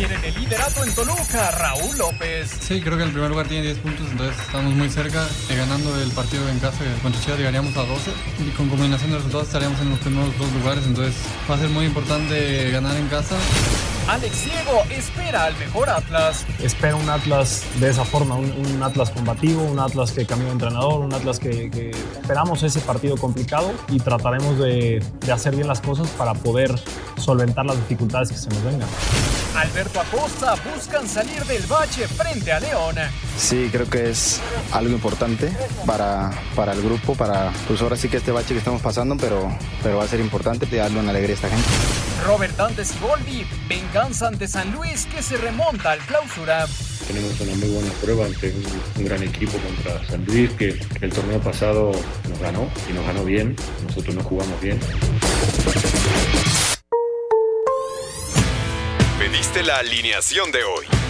Quieren el liderato en Toluca, Raúl López. Sí, creo que el primer lugar tiene 10 puntos, entonces estamos muy cerca. Eh, ganando el partido en casa contra Chivas llegaríamos a 12 y con combinación de resultados estaríamos en los primeros dos lugares, entonces va a ser muy importante ganar en casa. Alex Ciego espera al mejor Atlas. Espera un Atlas de esa forma, un, Atlas combativo, un Atlas que cambió de entrenador, un Atlas que, esperamos ese partido complicado y trataremos de, de hacer bien las cosas para poder solventar las dificultades que se nos vengan. Alberto Acosta buscan salir del bache frente a León. Sí, creo que es algo importante para, para el grupo, para pues ahora sí que este bache que estamos pasando, pero, pero va a ser importante darle una alegría a esta gente. Robert Dantes y Goldi, venganza ante San Luis que se remonta al clausura. Tenemos una muy buena prueba ante un, gran equipo contra San Luis que el torneo pasado nos ganó y nos ganó bien, nosotros no jugamos bien. Pediste la alineación de hoy.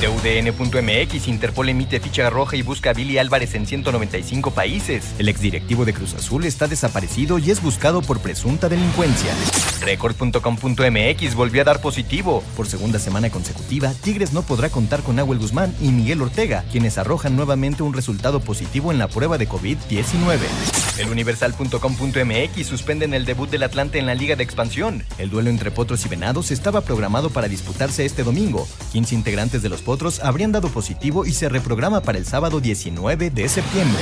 TUDN.mx, Interpol emite ficha roja y busca a Billy Álvarez en 195 países. El exdirectivo de Cruz Azul está desaparecido y es buscado por presunta delincuencia. Record.com.mx volvió a dar positivo. Por segunda semana consecutiva, Tigres no podrá contar con Nahuel Guzmán y Miguel Ortega, quienes arrojan nuevamente un resultado positivo en la prueba de COVID-19. El Universal.com.mx suspenden el debut del Atlante en la Liga de Expansión. El duelo entre Potros y Venados estaba programado para disputarse este domingo. 15 integrantes de los Potros habrían dado positivo y se reprograma para el sábado 19 de septiembre.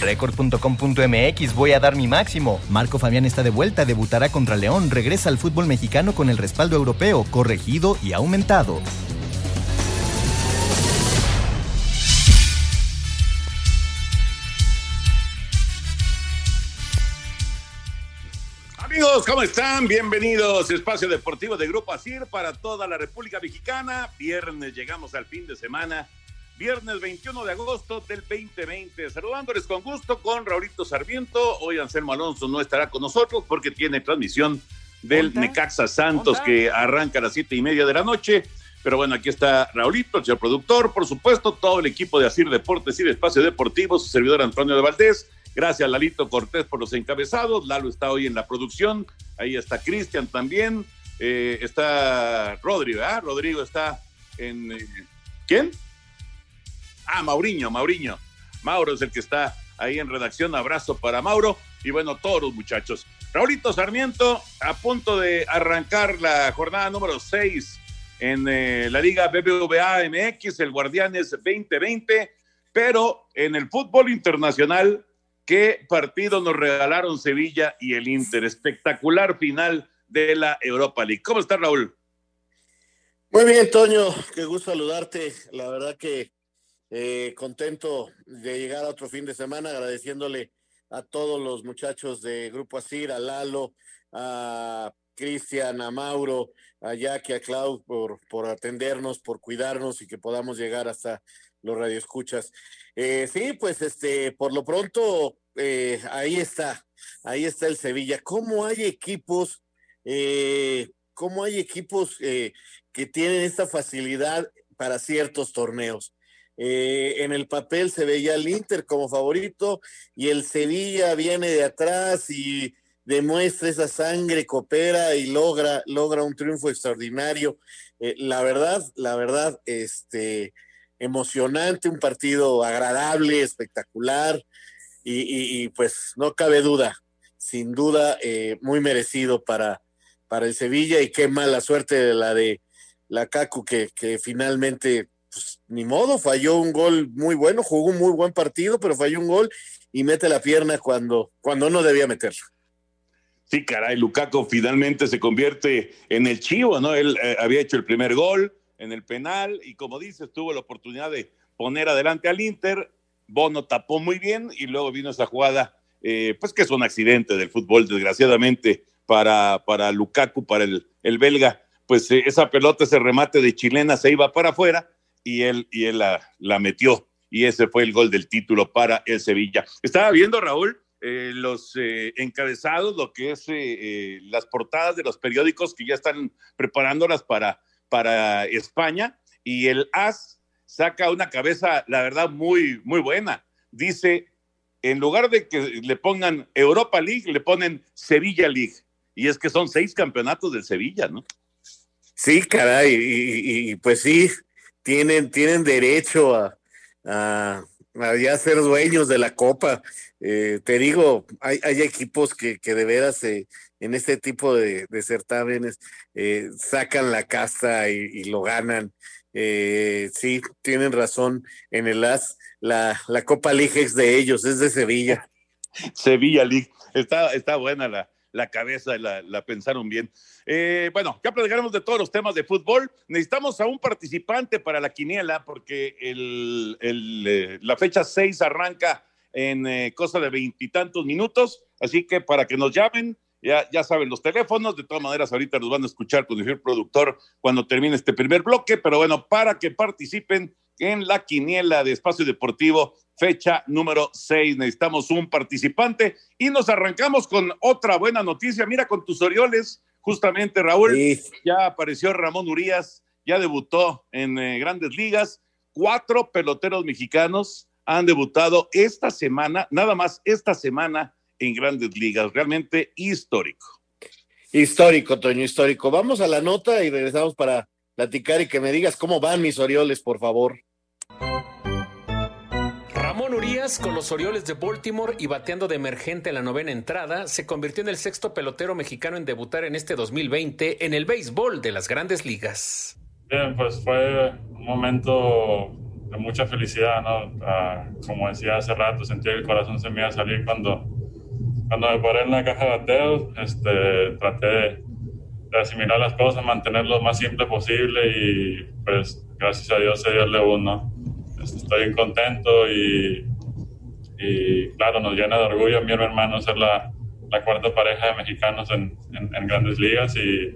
Record.com.mx voy a dar mi máximo. Marco Fabián está de vuelta, debutará contra León, regresa al fútbol mexicano con el respaldo europeo, corregido y aumentado. Amigos, ¿cómo están? Bienvenidos. Espacio Deportivo de Grupo ASIR para toda la República Mexicana. Viernes llegamos al fin de semana. Viernes 21 de agosto del 2020. Saludándoles con gusto con Raulito Sarmiento. Hoy Anselmo Alonso no estará con nosotros porque tiene transmisión del Necaxa Santos que arranca a las siete y media de la noche. Pero bueno, aquí está Raulito, el señor productor, por supuesto, todo el equipo de Asir Deportes y de Espacio Deportivo, su servidor Antonio de Valdés Gracias, Lalito Cortés, por los encabezados. Lalo está hoy en la producción. Ahí está Cristian también. Eh, está Rodrigo, ¿ah? Rodrigo está en. Eh, ¿Quién? Ah, Mauriño, Mauriño. Mauro es el que está ahí en redacción. Abrazo para Mauro. Y bueno, todos los muchachos. Raulito Sarmiento, a punto de arrancar la jornada número 6 en eh, la Liga BBVA MX, el Guardianes 2020, pero en el fútbol internacional ¿Qué partido nos regalaron Sevilla y el Inter? Espectacular final de la Europa League. ¿Cómo está Raúl? Muy bien, Toño. Qué gusto saludarte. La verdad que eh, contento de llegar a otro fin de semana, agradeciéndole a todos los muchachos de Grupo Asir, a Lalo, a Cristian, a Mauro, a Jackie, a Clau por, por atendernos, por cuidarnos y que podamos llegar hasta los radioescuchas. Eh, sí, pues este, por lo pronto, eh, ahí está, ahí está el Sevilla. ¿Cómo hay equipos, eh, cómo hay equipos que tienen esta facilidad para ciertos torneos? en el papel se veía el Inter como favorito y el Sevilla viene de atrás y demuestra esa sangre, coopera y logra, logra un triunfo extraordinario. la verdad, la verdad, este, emocionante, un partido agradable, espectacular y, pues no cabe duda, sin duda eh, muy merecido para, para el Sevilla y qué mala suerte de la de la Cacu que, que finalmente pues, ni modo, falló un gol muy bueno, jugó un muy buen partido, pero falló un gol y mete la pierna cuando, cuando no debía meterlo. Sí, caray, Lukaku finalmente se convierte en el chivo, ¿no? Él eh, había hecho el primer gol, en el penal y como dices, tuvo la oportunidad de poner adelante al Inter. Bono tapó muy bien y luego vino esa jugada eh, pues que es un accidente del fútbol, desgraciadamente, para, para Lukaku, para el, el belga, pues eh, esa pelota, ese remate de chilena se iba para afuera y él, y él la, metió. Y ese fue el gol del título para el Sevilla. Estaba viendo, Raúl, eh, los eh, encabezados, lo que es eh, las portadas de los periódicos que ya están preparándolas para, para España, y el AS saca una cabeza, la verdad, muy, muy buena. Dice, en lugar de que le pongan Europa League, le ponen Sevilla League. Y es que son seis campeonatos del Sevilla, ¿no? Sí, caray, y, pues sí, tienen, tienen derecho a, ya ser dueños de la copa. Eh, te digo, hay, hay equipos que, que de veras eh, en este tipo de, de certámenes eh, sacan la casta y, lo ganan. Eh, sí, tienen razón en el AS. La, la Copa League es de ellos, es de Sevilla. Sevilla League. Está, está buena la, la cabeza, la, pensaron bien. Eh, bueno, ya platicaremos de todos los temas de fútbol. Necesitamos a un participante para la quiniela porque el, el, eh, la fecha 6 arranca en eh, cosa de veintitantos minutos, así que para que nos llamen, ya, ya saben los teléfonos, de todas maneras ahorita nos van a escuchar con el productor cuando termine este primer bloque, pero bueno, para que participen en la quiniela de Espacio Deportivo, fecha número 6. Necesitamos un participante y nos arrancamos con otra buena noticia. Mira, con tus Orioles, justamente Raúl, sí. ya apareció Ramón Urias, ya debutó en eh, grandes ligas. Cuatro peloteros mexicanos han debutado esta semana, nada más esta semana en grandes ligas. Realmente histórico. Histórico, Toño, histórico. Vamos a la nota y regresamos para platicar y que me digas cómo van mis Orioles, por favor. Ramón Urias, con los Orioles de Baltimore y bateando de emergente en la novena entrada, se convirtió en el sexto pelotero mexicano en debutar en este 2020 en el béisbol de las grandes ligas. Bien, pues fue un momento de mucha felicidad, ¿no? Uh, como decía hace rato, sentí que el corazón se me iba a salir cuando, cuando me paré en la caja de bateos. Este, traté de, de asimilar las cosas, mantener lo más simple posible y pues gracias a Dios se dio el debut, ¿no? Estoy bien contento y, y, claro, nos llena de orgullo a mi hermano ser la, la cuarta pareja de mexicanos en, en, en grandes ligas y,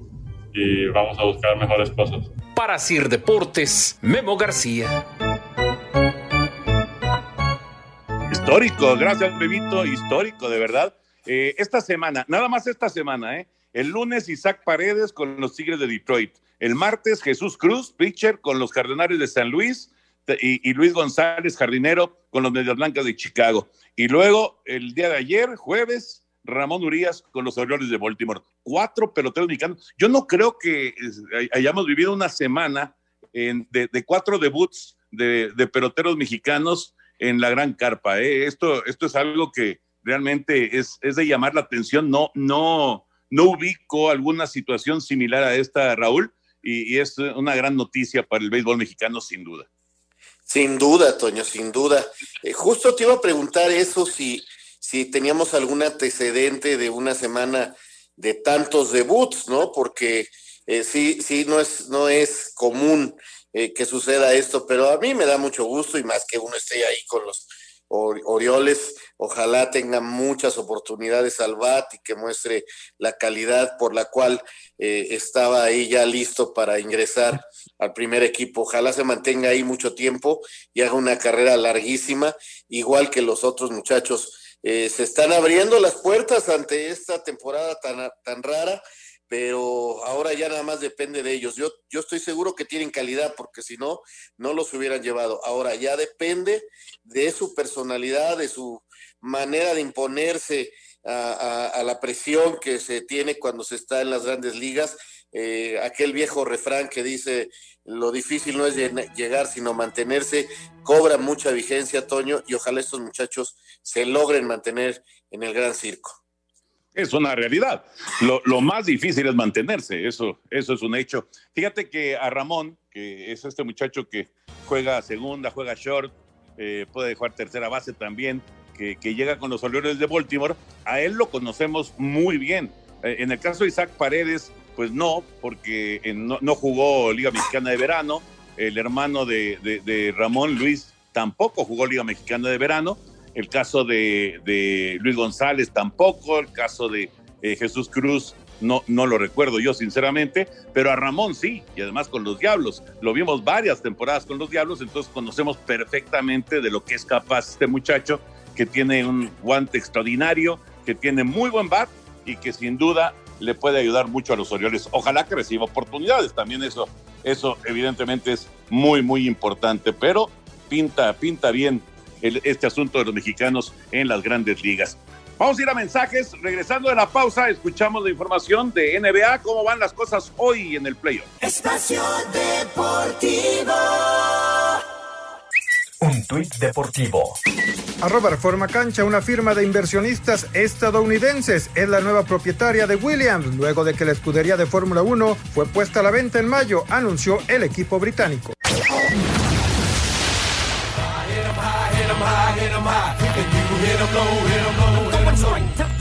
y, vamos a buscar mejores cosas. Para Sir Deportes, Memo García. Histórico, gracias, Bebito, histórico, de verdad. Eh, esta semana, nada más esta semana, ¿eh? El lunes, Isaac Paredes con los Tigres de Detroit. El martes, Jesús Cruz, pitcher con los Cardenales de San Luis. Y, Luis González, jardinero, con los Medias Blancas de Chicago. Y luego, el día de ayer, jueves, Ramón Urias con los Orioles de Baltimore. Cuatro peloteros mexicanos. Yo no creo que hayamos vivido una semana en, de, de, cuatro debuts de, de, peloteros mexicanos en la gran carpa. ¿eh? Esto, esto es algo que realmente es, es de llamar la atención. No, no, no ubico alguna situación similar a esta, Raúl, y, es una gran noticia para el béisbol mexicano, sin duda. Sin duda, Toño, sin duda. Eh, justo te iba a preguntar eso, si, si teníamos algún antecedente de una semana de tantos debuts, ¿no? Porque eh, sí, sí, no es, no es común eh, que suceda esto, pero a mí me da mucho gusto y más que uno esté ahí con los Orioles, ojalá tenga muchas oportunidades al BAT y que muestre la calidad por la cual eh, estaba ahí ya listo para ingresar al primer equipo. Ojalá se mantenga ahí mucho tiempo y haga una carrera larguísima, igual que los otros muchachos. Eh, se están abriendo las puertas ante esta temporada tan, tan rara pero ahora ya nada más depende de ellos. Yo, yo estoy seguro que tienen calidad, porque si no, no los hubieran llevado. Ahora ya depende de su personalidad, de su manera de imponerse a, la presión que se tiene cuando se está en las grandes ligas. Eh, aquel viejo refrán que dice lo difícil no es llegar sino mantenerse, cobra mucha vigencia, Toño, y ojalá estos muchachos se logren mantener en el gran circo es una realidad. Lo, lo, más difícil es mantenerse, eso, eso es un hecho. Fíjate que a Ramón, que es este muchacho que juega segunda, juega short, eh, puede jugar tercera base también, que, que, llega con los Orioles de Baltimore, a él lo conocemos muy bien. Eh, en el caso de Isaac Paredes, pues no, porque no, no, jugó Liga Mexicana de Verano, el hermano de, de, de Ramón Luis tampoco jugó Liga Mexicana de Verano, el caso de, Luis González tampoco, el caso de eh, Jesús Cruz no, no lo recuerdo yo sinceramente, pero a Ramón sí, y además con los Diablos. Lo vimos varias temporadas con los Diablos, entonces conocemos perfectamente de lo que es capaz este muchacho, que tiene un guante extraordinario, que tiene muy buen bat y que sin duda le puede ayudar mucho a los Orioles. Ojalá que reciba oportunidades, también eso, eso evidentemente es muy, muy importante, pero pinta, pinta bien este asunto de los mexicanos en las grandes ligas. Vamos a ir a mensajes. Regresando de la pausa, escuchamos la información de NBA, cómo van las cosas hoy en el playoff. Espacio Deportivo. Un tuit deportivo. Arroba Reforma Cancha, una firma de inversionistas estadounidenses, es la nueva propietaria de Williams, luego de que la escudería de Fórmula 1 fue puesta a la venta en mayo, anunció el equipo británico. high, hit 'em high. And you hit 'em low, hit 'em low, hit 'em low.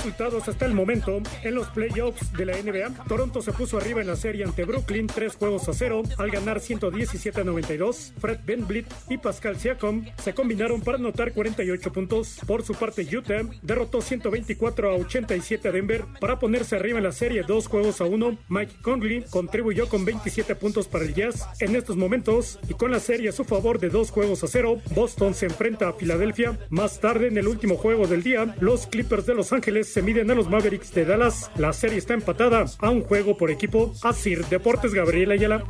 Resultados hasta el momento. En los playoffs de la NBA, Toronto se puso arriba en la serie ante Brooklyn, tres juegos a cero, al ganar 117 a 92. Fred VanVleet y Pascal Siakam se combinaron para anotar 48 puntos. Por su parte, Utah derrotó 124 a 87 a Denver para ponerse arriba en la serie dos juegos a uno. Mike Conley contribuyó con 27 puntos para el Jazz. En estos momentos, y con la serie a su favor de dos juegos a cero, Boston se enfrenta a Filadelfia. Más tarde, en el último juego del día, los Clippers de Los Ángeles se miden a los Mavericks de Dallas. La serie está empatada a un juego por equipo. Asir Deportes Gabriel Ayala.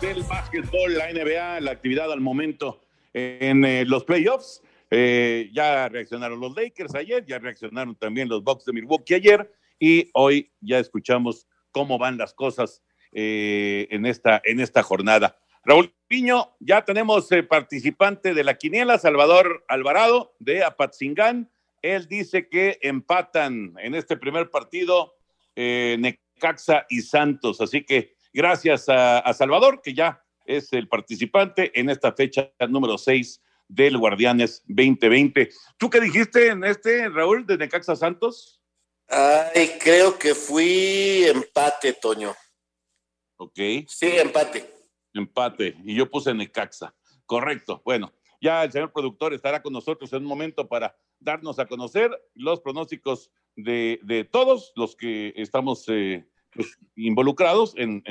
del básquetbol, la NBA, la actividad al momento en eh, los playoffs. Eh, ya reaccionaron los Lakers ayer, ya reaccionaron también los Bucks de Milwaukee ayer y hoy ya escuchamos cómo van las cosas eh, en, esta, en esta jornada. Raúl Piño, ya tenemos eh, participante de la quiniela, Salvador Alvarado de Apatzingán. Él dice que empatan en este primer partido eh, Necaxa y Santos. Así que gracias a, a, Salvador, que ya es el participante en esta fecha número 6 del Guardianes 2020. ¿Tú qué dijiste en este, Raúl, de Necaxa Santos? Ay, creo que fui empate, Toño. Ok. Sí, empate. Empate. Y yo puse Necaxa. Correcto. Bueno, ya el señor productor estará con nosotros en un momento para darnos a conocer los pronósticos de, todos los que estamos eh, pues, involucrados en,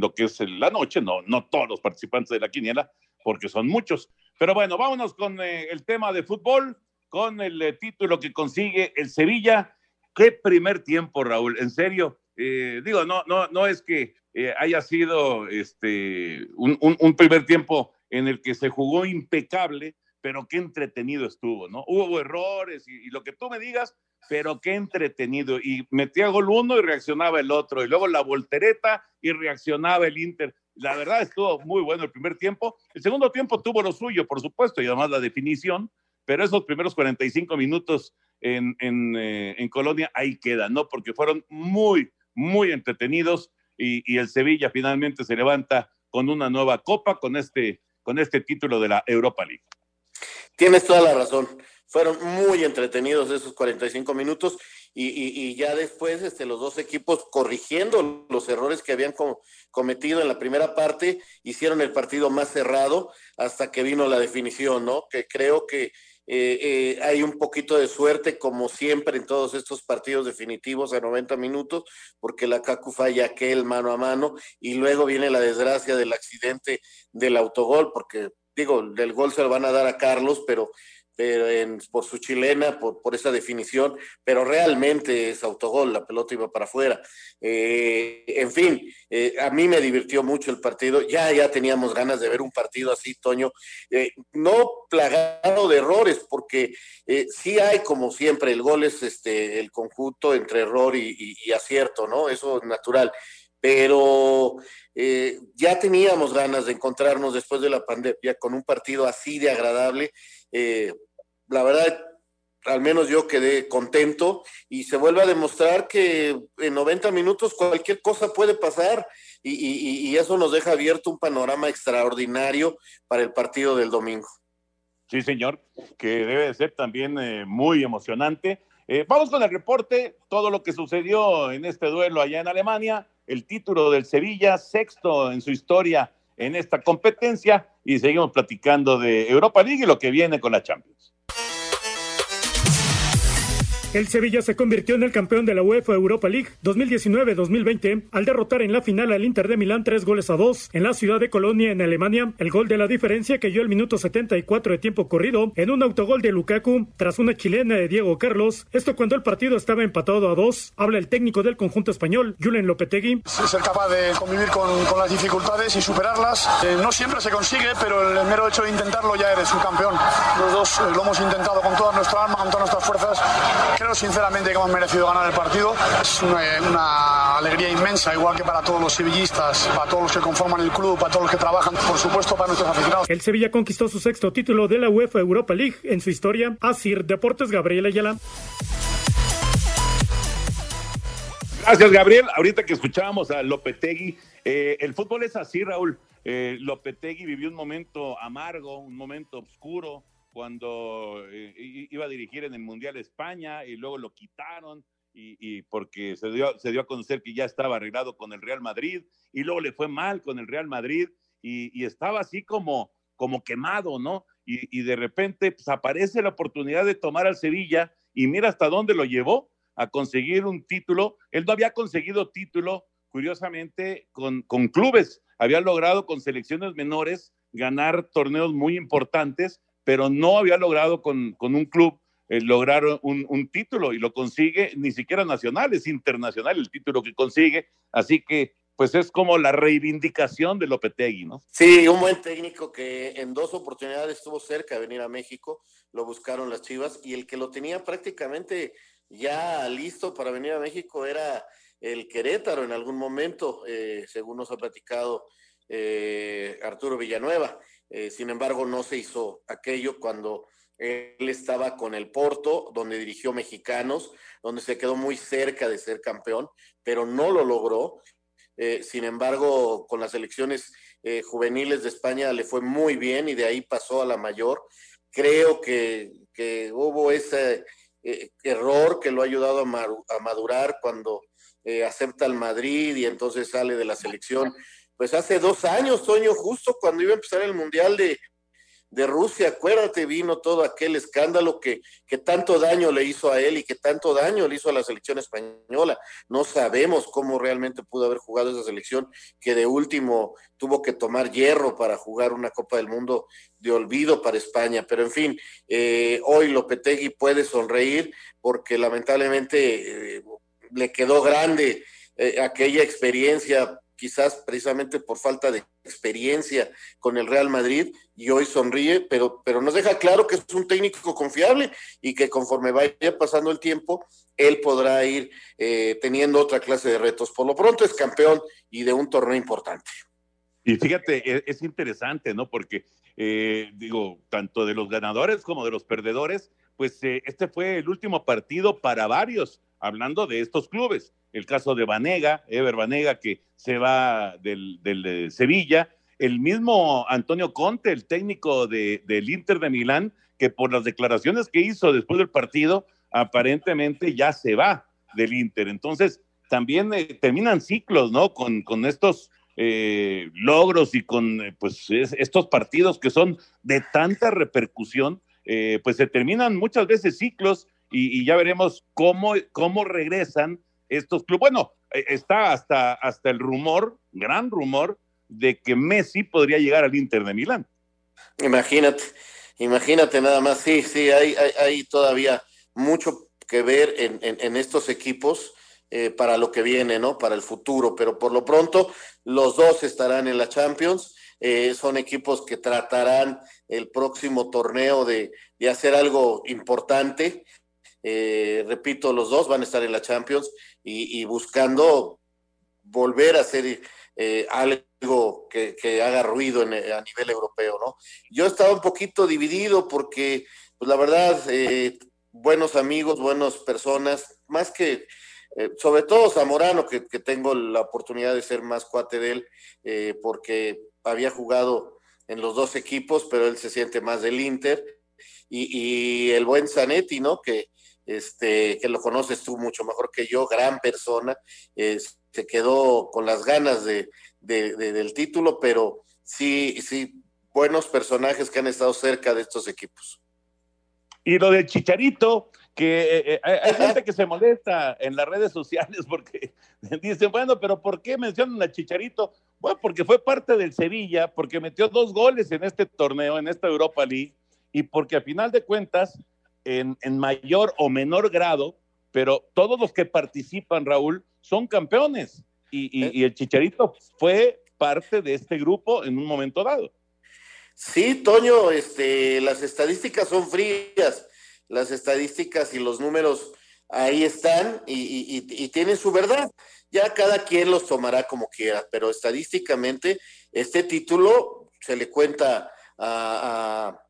lo que es la noche, no, no todos los participantes de la quiniela, porque son muchos. Pero bueno, vámonos con eh, el tema de fútbol, con el eh, título que consigue el Sevilla. Qué primer tiempo, Raúl, en serio. Digo, no, no, no es que eh, haya sido este, un, primer tiempo en el que se jugó impecable, pero qué entretenido estuvo, ¿no? Hubo errores y, y, lo que tú me digas, pero qué entretenido. Y metía gol uno y reaccionaba el otro, y luego la voltereta y reaccionaba el Inter. La verdad estuvo muy bueno el primer tiempo. El segundo tiempo tuvo lo suyo, por supuesto, y además la definición, pero esos primeros 45 minutos en, en, eh, en Colonia ahí quedan, ¿no? Porque fueron muy, muy entretenidos y, el Sevilla finalmente se levanta con una nueva copa, con este, con este título de la Europa League. Tienes toda la razón. Fueron muy entretenidos esos 45 minutos y, y, ya después este, los dos equipos corrigiendo los errores que habían cometido en la primera parte, hicieron el partido más cerrado hasta que vino la definición, ¿no? Que creo que eh, eh, hay un poquito de suerte, como siempre, en todos estos partidos definitivos a 90 minutos, porque la CACU falla aquel mano a mano y luego viene la desgracia del accidente del autogol, porque digo, del gol se lo van a dar a Carlos, pero por su chilena, por, por, esa definición, pero realmente es autogol, la pelota iba para afuera. Eh, en fin, eh, a mí me divirtió mucho el partido, ya, ya teníamos ganas de ver un partido así, Toño, eh, no plagado de errores, porque sí hay, como siempre, el gol es este, el conjunto entre error y, acierto, ¿no? Eso es natural pero ya teníamos ganas de encontrarnos después de la pandemia con un partido así de agradable. Eh, la verdad, al menos yo quedé contento y se vuelve a demostrar que en 90 minutos cualquier cosa puede pasar y, eso nos deja abierto un panorama extraordinario para el partido del domingo. Sí, señor, que debe de ser también eh, muy emocionante. Eh, vamos con el reporte, todo lo que sucedió en este duelo allá en Alemania el título del Sevilla, sexto en su historia en esta competencia y seguimos platicando de Europa League y lo que viene con la Champions. El Sevilla se convirtió en el campeón de la UEFA Europa League 2019-2020 al derrotar en la final al Inter de Milán tres goles a dos en la ciudad de Colonia, en Alemania. El gol de la diferencia cayó al minuto 74 de tiempo corrido en un autogol de Lukaku tras una chilena de Diego Carlos. Esto cuando el partido estaba empatado a dos. Habla el técnico del conjunto español, Julen Lopetegui. Ser capaz de convivir con, con las dificultades y superarlas. Eh, no siempre se consigue, pero el mero hecho de intentarlo ya eres un campeón. Los dos eh, lo hemos intentado con toda nuestra alma, con todas nuestras fuerzas creo sinceramente que hemos merecido ganar el partido. Es una, una, alegría inmensa, igual que para todos los sevillistas, para todos los que conforman el club, para todos los que trabajan, por supuesto para nuestros aficionados. El Sevilla conquistó su sexto título de la UEFA Europa League en su historia. Asir Deportes Gabriel Ayala. Gracias, Gabriel. Ahorita que escuchábamos a Lopetegui, eh, el fútbol es así, Raúl. Eh, Lopetegui vivió un momento amargo, un momento oscuro, cuando eh, iba a dirigir en el Mundial España y luego lo quitaron y, y, porque se dio, se dio a conocer que ya estaba arreglado con el Real Madrid y luego le fue mal con el Real Madrid y, y estaba así como, como quemado, ¿no? Y, y, de repente pues, aparece la oportunidad de tomar al Sevilla y mira hasta dónde lo llevó a conseguir un título. Él no había conseguido título, curiosamente, con, con clubes, había logrado con selecciones menores ganar torneos muy importantes pero no había logrado con, con un club eh, lograr un, un, título y lo consigue ni siquiera nacional, es internacional el título que consigue, así que pues es como la reivindicación de Lopetegui, ¿no? Sí, un buen técnico que en dos oportunidades estuvo cerca de venir a México, lo buscaron las Chivas y el que lo tenía prácticamente ya listo para venir a México era el Querétaro en algún momento, eh, según nos ha platicado eh, Arturo Villanueva. Eh, sin embargo, no se hizo aquello cuando él estaba con el Porto, donde dirigió mexicanos, donde se quedó muy cerca de ser campeón, pero no lo logró. Eh, sin embargo, con las elecciones eh, juveniles de España le fue muy bien y de ahí pasó a la mayor. Creo que, hubo ese error que lo ha ayudado a, madurar cuando acepta el Madrid y entonces sale de la selección pues hace dos años, Toño, justo cuando iba a empezar el Mundial de, de Rusia, acuérdate, vino todo aquel escándalo que, que tanto daño le hizo a él y que tanto daño le hizo a la selección española. No sabemos cómo realmente pudo haber jugado esa selección, que de último tuvo que tomar hierro para jugar una Copa del Mundo de olvido para España. Pero en fin, eh, hoy Lopetegui puede sonreír porque lamentablemente eh, le quedó grande eh, aquella experiencia quizás precisamente por falta de experiencia con el Real Madrid y hoy sonríe, pero, pero nos deja claro que es un técnico confiable y que conforme vaya pasando el tiempo, él podrá ir eh, teniendo otra clase de retos. Por lo pronto es campeón y de un torneo importante. Y fíjate, es, es interesante, ¿no? Porque, eh, digo, tanto de los ganadores como de los perdedores, pues eh, este fue el último partido para varios, hablando de estos clubes el caso de Vanega, Ever Vanega, que se va del, del de Sevilla, el mismo Antonio Conte, el técnico de, del Inter de Milán, que por las declaraciones que hizo después del partido, aparentemente ya se va del Inter. Entonces, también eh, terminan ciclos, ¿no? Con, con estos eh, logros y con eh, pues es, estos partidos que son de tanta repercusión, eh, pues se terminan muchas veces ciclos y, ya veremos cómo, cómo regresan estos clubes. Bueno, eh, está hasta, hasta el rumor, gran rumor, de que Messi podría llegar al Inter de Milán. Imagínate, imagínate nada más, sí, sí, hay, hay, todavía mucho que ver en, en, en estos equipos eh, para lo que viene, ¿no? Para el futuro, pero por lo pronto los dos estarán en la Champions. Eh, son equipos que tratarán el próximo torneo de, de hacer algo importante. Eh, repito, los dos van a estar en la Champions y, buscando volver a hacer eh, algo que, haga ruido en, a nivel europeo, ¿no? Yo estaba un poquito dividido porque, pues la verdad, eh, buenos amigos, buenas personas, más que, eh, sobre todo Zamorano, que, que, tengo la oportunidad de ser más cuate de él, eh, porque había jugado en los dos equipos, pero él se siente más del Inter, y, y el buen Zanetti, ¿no? Que, este, que lo conoces tú mucho mejor que yo, gran persona, eh, se quedó con las ganas de, de, de, del título, pero sí, sí, buenos personajes que han estado cerca de estos equipos. Y lo del Chicharito, que eh, eh, hay gente que se molesta en las redes sociales porque dicen, bueno, pero ¿por qué mencionan a Chicharito? Bueno, porque fue parte del Sevilla, porque metió dos goles en este torneo, en esta Europa League, y porque a final de cuentas, en, en mayor o menor grado, pero todos los que participan, Raúl, son campeones. Y, y, y el Chicharito fue parte de este grupo en un momento dado. Sí, Toño, este, las estadísticas son frías, las estadísticas y los números ahí están y, y, tienen su verdad. Ya cada quien los tomará como quiera, pero estadísticamente este título se le cuenta a,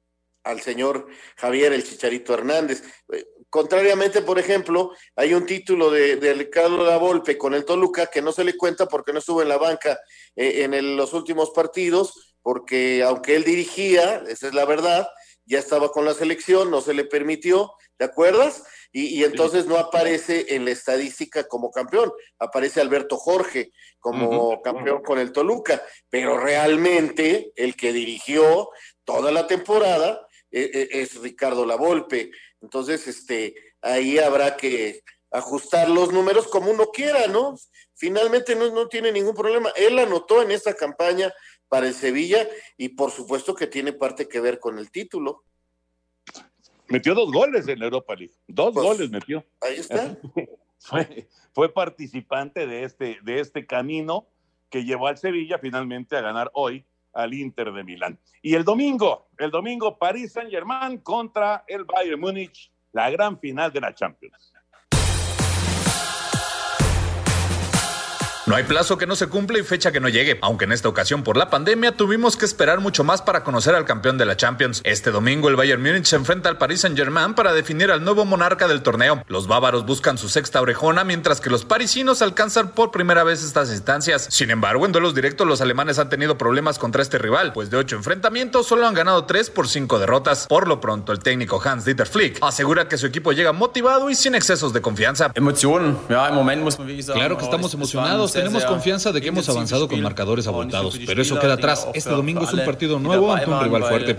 al señor Javier el Chicharito Hernández. Contrariamente, por ejemplo, hay un título de, de Ricardo Lavolpe con el Toluca que no se le cuenta porque no estuvo en la banca eh, en el, los últimos partidos, porque aunque él dirigía, esa es la verdad, ya estaba con la selección, no se le permitió, ¿te acuerdas? Y, y entonces no aparece en la estadística como campeón, aparece Alberto Jorge como uh -huh. campeón con el Toluca, pero realmente el que dirigió toda la temporada eh, es Ricardo Lavolpe. Entonces, este, ahí habrá que ajustar los números como uno quiera, ¿no? Finalmente no, no tiene ningún problema. Él anotó en esta campaña para el Sevilla y por supuesto que tiene parte que ver con el título. Metió dos goles en la Europa League, dos pues, goles metió. Ahí está. Fue, fue participante de este, de este camino que llevó al Sevilla finalmente a ganar hoy al Inter de Milán. Y el domingo, el domingo, París Saint Germain contra el Bayern Múnich, la gran final de la Champions. No hay plazo que no se cumpla y fecha que no llegue, aunque en esta ocasión por la pandemia tuvimos que esperar mucho más para conocer al campeón de la Champions. Este domingo el Bayern Múnich se enfrenta al Paris Saint-Germain para definir al nuevo monarca del torneo. Los bávaros buscan su sexta orejona, mientras que los parisinos alcanzan por primera vez estas instancias. Sin embargo, en duelos directos los alemanes han tenido problemas contra este rival, pues de ocho enfrentamientos solo han ganado tres por cinco derrotas. Por lo pronto, el técnico Hans-Dieter Flick asegura que su equipo llega motivado y sin excesos de confianza. Claro que estamos emocionados tenemos confianza de que hemos avanzado con marcadores abultados, pero eso queda atrás. Este domingo es un partido nuevo ante un rival fuerte.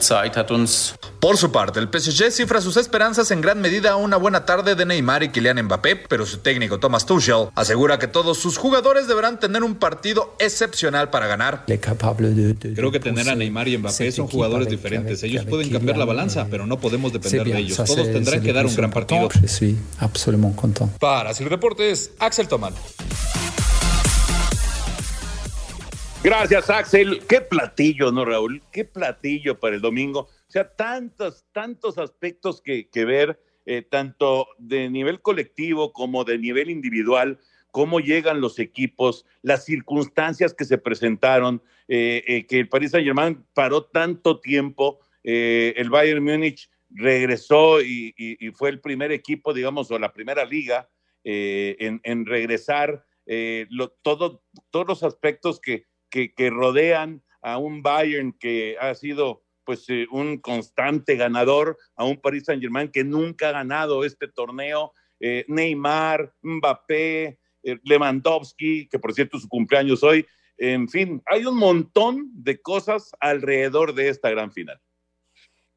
Por su parte, el PSG cifra sus esperanzas en gran medida a una buena tarde de Neymar y Kylian Mbappé, pero su técnico Thomas Tuchel asegura que todos sus jugadores deberán tener un partido excepcional para ganar. Creo que tener a Neymar y Mbappé son jugadores diferentes. Ellos pueden cambiar la balanza, pero no podemos depender de ellos. Todos tendrán que dar un gran partido. Para Sir Deportes, Axel Tomán. Gracias, Axel. Qué platillo, ¿no, Raúl? Qué platillo para el domingo. O sea, tantos, tantos aspectos que, ver, eh, tanto de nivel colectivo como de nivel individual, cómo llegan los equipos, las circunstancias que se presentaron, eh, eh, que el Paris Saint-Germain paró tanto tiempo, eh, el Bayern Múnich regresó y, fue el primer equipo, digamos, o la primera liga en, regresar, lo, todo, todos los aspectos que que, rodean a un Bayern que ha sido pues eh, un constante ganador, a un Paris Saint Germain que nunca ha ganado este torneo, eh, Neymar, Mbappé, eh, Lewandowski, que por cierto su cumpleaños hoy, en fin, hay un montón de cosas alrededor de esta gran final.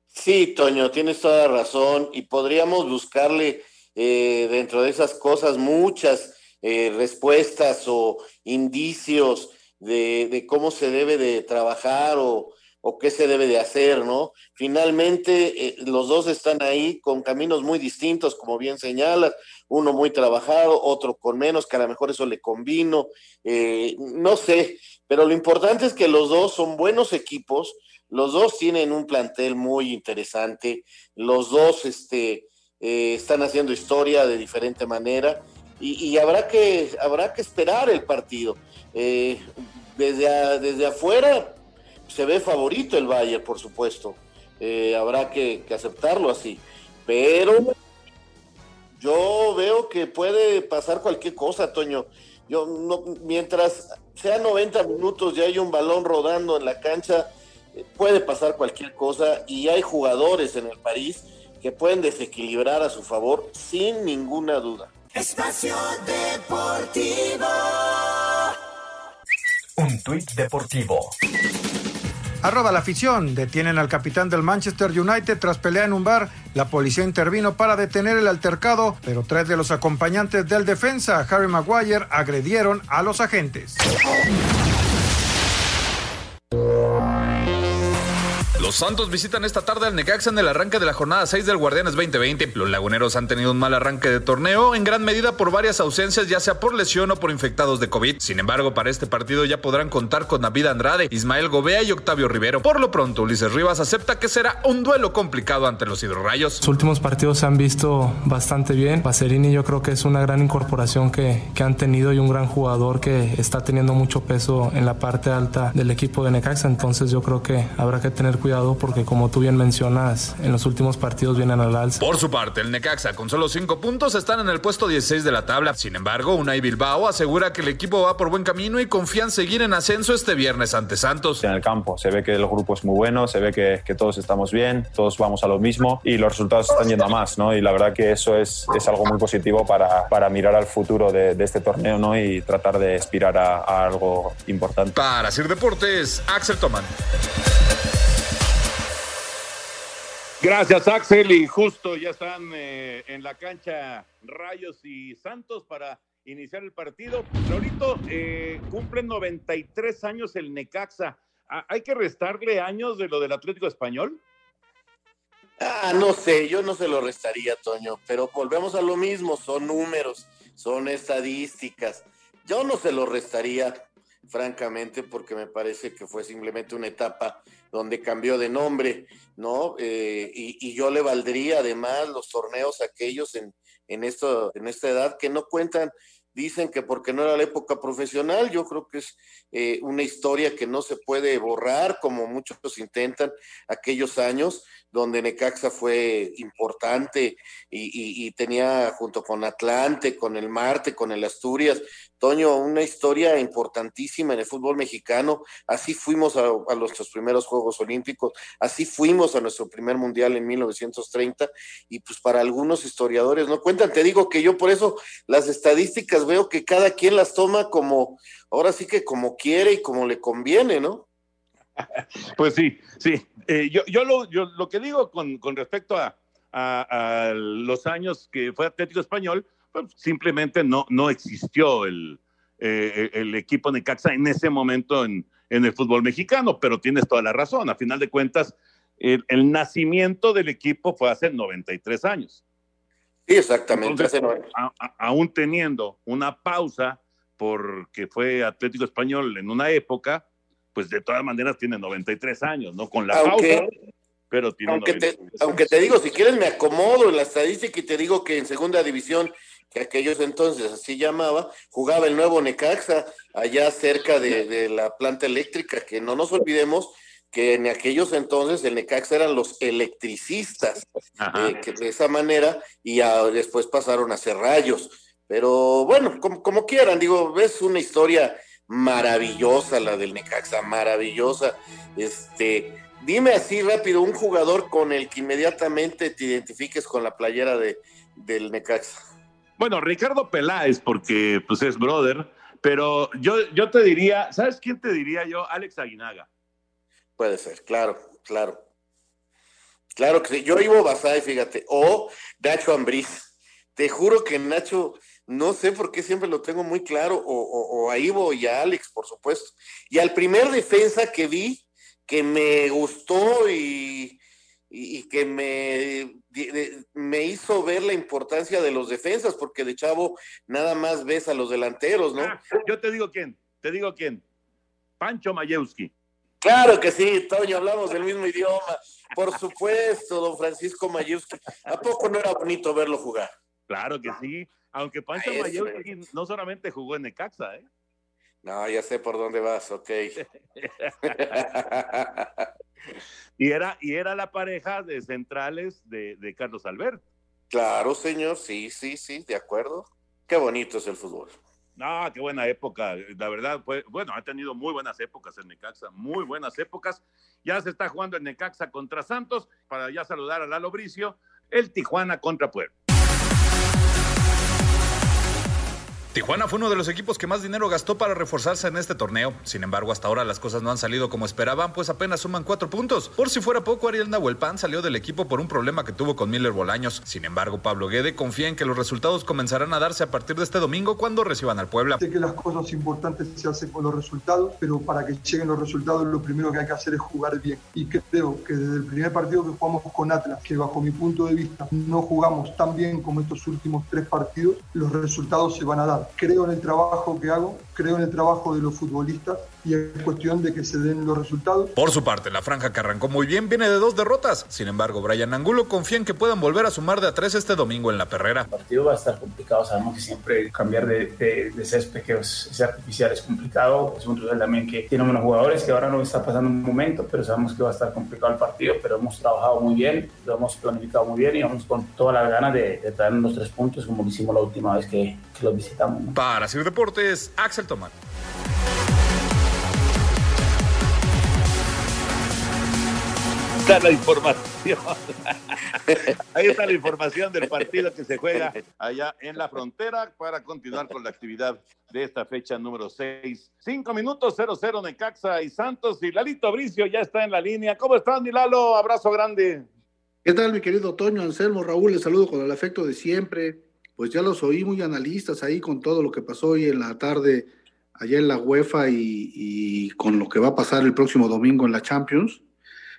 Sí, Toño, tienes toda razón y podríamos buscarle dentro de esas cosas muchas respuestas o indicios de, cómo se debe de trabajar o, o, qué se debe de hacer, ¿no? Finalmente, eh, los dos están ahí con caminos muy distintos, como bien señalas, uno muy trabajado, otro con menos, que a lo mejor eso le convino, eh, no sé, pero lo importante es que los dos son buenos equipos, los dos tienen un plantel muy interesante, los dos este, eh, están haciendo historia de diferente manera y, y, habrá, que, habrá que esperar el partido. Eh, desde, desde afuera se ve favorito el Bayern, por supuesto. Eh, habrá que, que, aceptarlo así. Pero yo veo que puede pasar cualquier cosa, Toño. Yo no, mientras sea 90 minutos y hay un balón rodando en la cancha, eh, puede pasar cualquier cosa y hay jugadores en el París que pueden desequilibrar a su favor sin ninguna duda. Espacio Deportivo. Un tuit deportivo. Arroba la afición. Detienen al capitán del Manchester United tras pelea en un bar. La policía intervino para detener el altercado, pero tres de los acompañantes del defensa, Harry Maguire, agredieron a los agentes. Los Santos visitan esta tarde al Necaxa en el arranque de la jornada 6 del Guardianes 2020. Los laguneros han tenido un mal arranque de torneo, en gran medida por varias ausencias, ya sea por lesión o por infectados de COVID. Sin embargo, para este partido ya podrán contar con David Andrade, Ismael Gobea y Octavio Rivero. Por lo pronto, Ulises Rivas acepta que será un duelo complicado ante los hidrorrayos. Los últimos partidos se han visto bastante bien. Pacerini yo creo que es una gran incorporación que, que han tenido y un gran jugador que está teniendo mucho peso en la parte alta del equipo de Necaxa. Entonces yo creo que habrá que tener cuidado porque como tú bien mencionas, en los últimos partidos vienen al alza. Por su parte, el Necaxa con solo 5 puntos están en el puesto 16 de la tabla. Sin embargo, Unai Bilbao asegura que el equipo va por buen camino y confía en seguir en ascenso este viernes ante Santos. En el campo se ve que el grupo es muy bueno, se ve que, que todos estamos bien, todos vamos a lo mismo y los resultados están yendo a más, ¿no? Y la verdad que eso es, es algo muy positivo para, para mirar al futuro de, de, este torneo, ¿no? Y tratar de aspirar a, a algo importante. Para Sir Deportes, Axel Toman. Gracias, Axel. Y justo ya están eh, en la cancha Rayos y Santos para iniciar el partido. Florito, eh, cumplen 93 años el Necaxa. ¿Hay que restarle años de lo del Atlético Español? Ah, no sé, yo no se lo restaría, Toño, pero volvemos a lo mismo, son números, son estadísticas. Yo no se lo restaría, francamente, porque me parece que fue simplemente una etapa donde cambió de nombre, ¿no? Eh, y, yo le valdría además los torneos aquellos en, en, en esta edad que no cuentan, dicen que porque no era la época profesional, yo creo que es eh, una historia que no se puede borrar, como muchos intentan aquellos años, donde Necaxa fue importante y, tenía junto con Atlante, con el Marte, con el Asturias, Toño, una historia importantísima en el fútbol mexicano. Así fuimos a, a, nuestros primeros Juegos Olímpicos, así fuimos a nuestro primer Mundial en 1930 y pues para algunos historiadores no cuentan. Te digo que yo por eso las estadísticas veo que cada quien las toma como, ahora sí que como quiere y como le conviene, ¿no? Pues sí, sí. Eh, yo, yo, lo, yo, lo que digo con, con respecto a, a, a, los años que fue Atlético Español, pues simplemente no, no existió el, eh, el equipo Necaxa en ese momento en, en, el fútbol mexicano, pero tienes toda la razón. A final de cuentas, el, el nacimiento del equipo fue hace 93 años. Sí, exactamente. Entonces, a, a, aún teniendo una pausa porque fue Atlético Español en una época, pues de todas maneras tiene 93 años, ¿no? Con la aunque, pausa, pero tiene aunque te, aunque te digo, si quieres me acomodo en la estadística y te digo que en segunda división, que aquellos entonces así llamaba, jugaba el nuevo Necaxa, allá cerca de, de la planta eléctrica, que no nos olvidemos que en aquellos entonces el Necaxa eran los electricistas, eh, que de esa manera, y a, después pasaron a ser rayos. Pero bueno, como, como quieran, digo, ves una historia maravillosa la del Necaxa, maravillosa. Este, dime así rápido, un jugador con el que inmediatamente te identifiques con la playera de, del Necaxa. Bueno, Ricardo Peláez, porque pues es brother, pero yo, yo te diría, ¿sabes quién te diría yo? Alex Aguinaga. Puede ser, claro, claro. Claro que sí. Yo Ivo Basay, fíjate, o Nacho Ambriz. Te juro que Nacho, no sé por qué siempre lo tengo muy claro, o, a Ivo y a Alex, por supuesto. Y al primer defensa que vi, que me gustó y, y que me, me hizo ver la importancia de los defensas, porque de chavo nada más ves a los delanteros, ¿no? Ah, yo te digo quién, te digo quién. Pancho Mayewski. Claro que sí, Toño, hablamos del mismo idioma. Por supuesto, don Francisco Mayewski. ¿A poco no era bonito verlo jugar? Claro que sí, aunque Pancho Mayewski no solamente jugó en Necaxa, ¿eh? No, ya sé por dónde vas, ok. y, era, y era la pareja de centrales de, de Carlos Albert. Claro, señor, sí, sí, sí, de acuerdo. Qué bonito es el fútbol. No, qué buena época. La verdad, fue, bueno, ha tenido muy buenas épocas en Necaxa, muy buenas épocas. Ya se está jugando en Necaxa contra Santos, para ya saludar a Lalo Bricio, el Tijuana contra Puebla. Tijuana fue uno de los equipos que más dinero gastó para reforzarse en este torneo. Sin embargo, hasta ahora las cosas no han salido como esperaban, pues apenas suman cuatro puntos. Por si fuera poco, Ariel Nahuelpan salió del equipo por un problema que tuvo con Miller Bolaños. Sin embargo, Pablo Guede confía en que los resultados comenzarán a darse a partir de este domingo cuando reciban al Puebla. Sé que las cosas importantes se hacen con los resultados, pero para que lleguen los resultados lo primero que hay que hacer es jugar bien. Y creo que desde el primer partido que jugamos con Atlas, que bajo mi punto de vista no jugamos tan bien como estos últimos tres partidos, los resultados se van a dar. Creo en el trabajo que hago, creo en el trabajo de los futbolistas y es cuestión de que se den los resultados. Por su parte, la franja que arrancó muy bien viene de dos derrotas. Sin embargo, Brian Angulo confía en que puedan volver a sumar de a tres este domingo en la perrera. El partido va a estar complicado, sabemos que siempre cambiar de, de, de césped que es, artificial es complicado. Es un rival también que tiene unos jugadores que ahora no está pasando un momento, pero sabemos que va a estar complicado el partido, pero hemos trabajado muy bien, lo hemos planificado muy bien y vamos con todas las ganas de, de traernos los tres puntos como lo hicimos la última vez que, que los visitamos. ¿no? Para Sir Deportes, Axel Tomás. Está la información. Ahí está la información del partido que se juega allá en la frontera para continuar con la actividad de esta fecha número 6. Cinco minutos, 0-0 Necaxa y Santos. Y Lalito Bricio ya está en la línea. ¿Cómo estás, mi Lalo? Abrazo grande. ¿Qué tal, mi querido Toño, Anselmo, Raúl? Les saludo con el afecto de siempre. Pues ya los oí muy analistas ahí con todo lo que pasó hoy en la tarde allá en la UEFA y con lo que va a pasar el próximo domingo en la Champions.